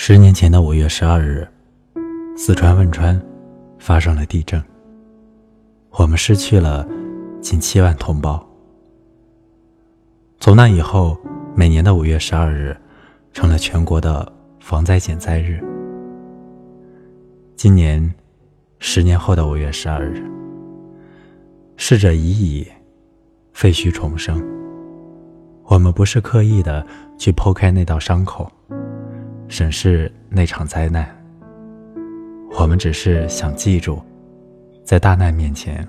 十年前的五月十二日，四川汶川发生了地震，我们失去了近七万同胞。从那以后，每年的五月十二日成了全国的防灾减灾日。今年，十年后的五月十二日，逝者已矣，废墟重生。我们不是刻意的去剖开那道伤口。审视那场灾难，我们只是想记住，在大难面前，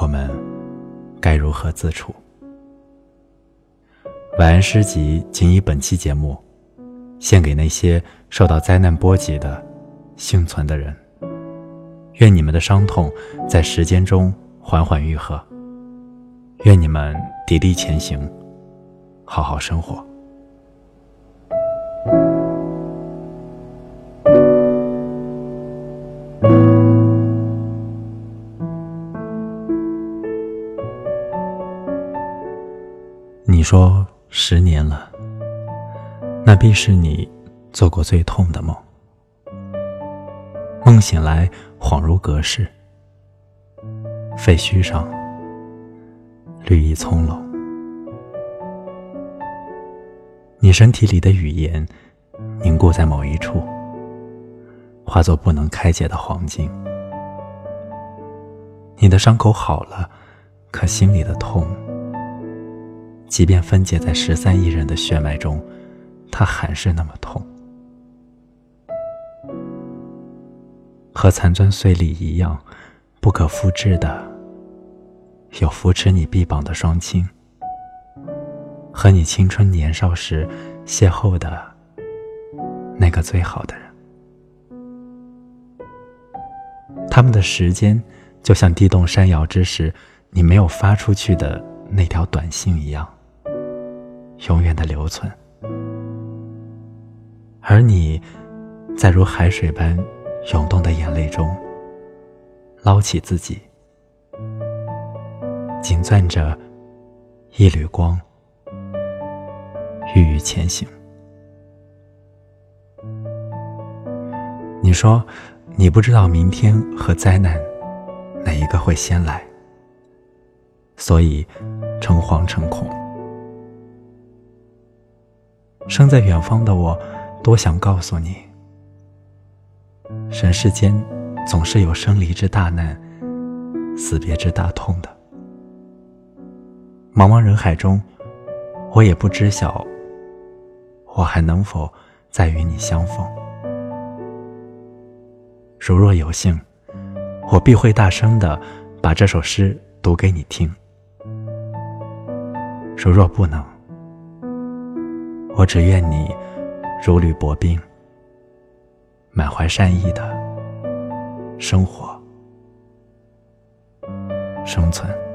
我们该如何自处。晚安诗集仅以本期节目，献给那些受到灾难波及的幸存的人。愿你们的伤痛在时间中缓缓愈合，愿你们砥砺前行，好好生活。你说十年了，那必是你做过最痛的梦。梦醒来，恍如隔世。废墟上，绿意葱茏。你身体里的语言凝固在某一处，化作不能开解的黄金。你的伤口好了，可心里的痛。即便分解在十三亿人的血脉中，它还是那么痛。和残砖碎砾一样，不可复制的，有扶持你臂膀的双亲，和你青春年少时邂逅的那个最好的人。他们的时间，就像地动山摇之时，你没有发出去的那条短信一样。永远的留存，而你，在如海水般涌动的眼泪中，捞起自己，紧攥着一缕光，郁郁前行。你说，你不知道明天和灾难哪一个会先来，所以诚惶诚恐。生在远方的我，多想告诉你：人世间总是有生离之大难、死别之大痛的。茫茫人海中，我也不知晓我还能否再与你相逢。如若有幸，我必会大声的把这首诗读给你听；如若不能，我只愿你如履薄冰，满怀善意的生活、生存。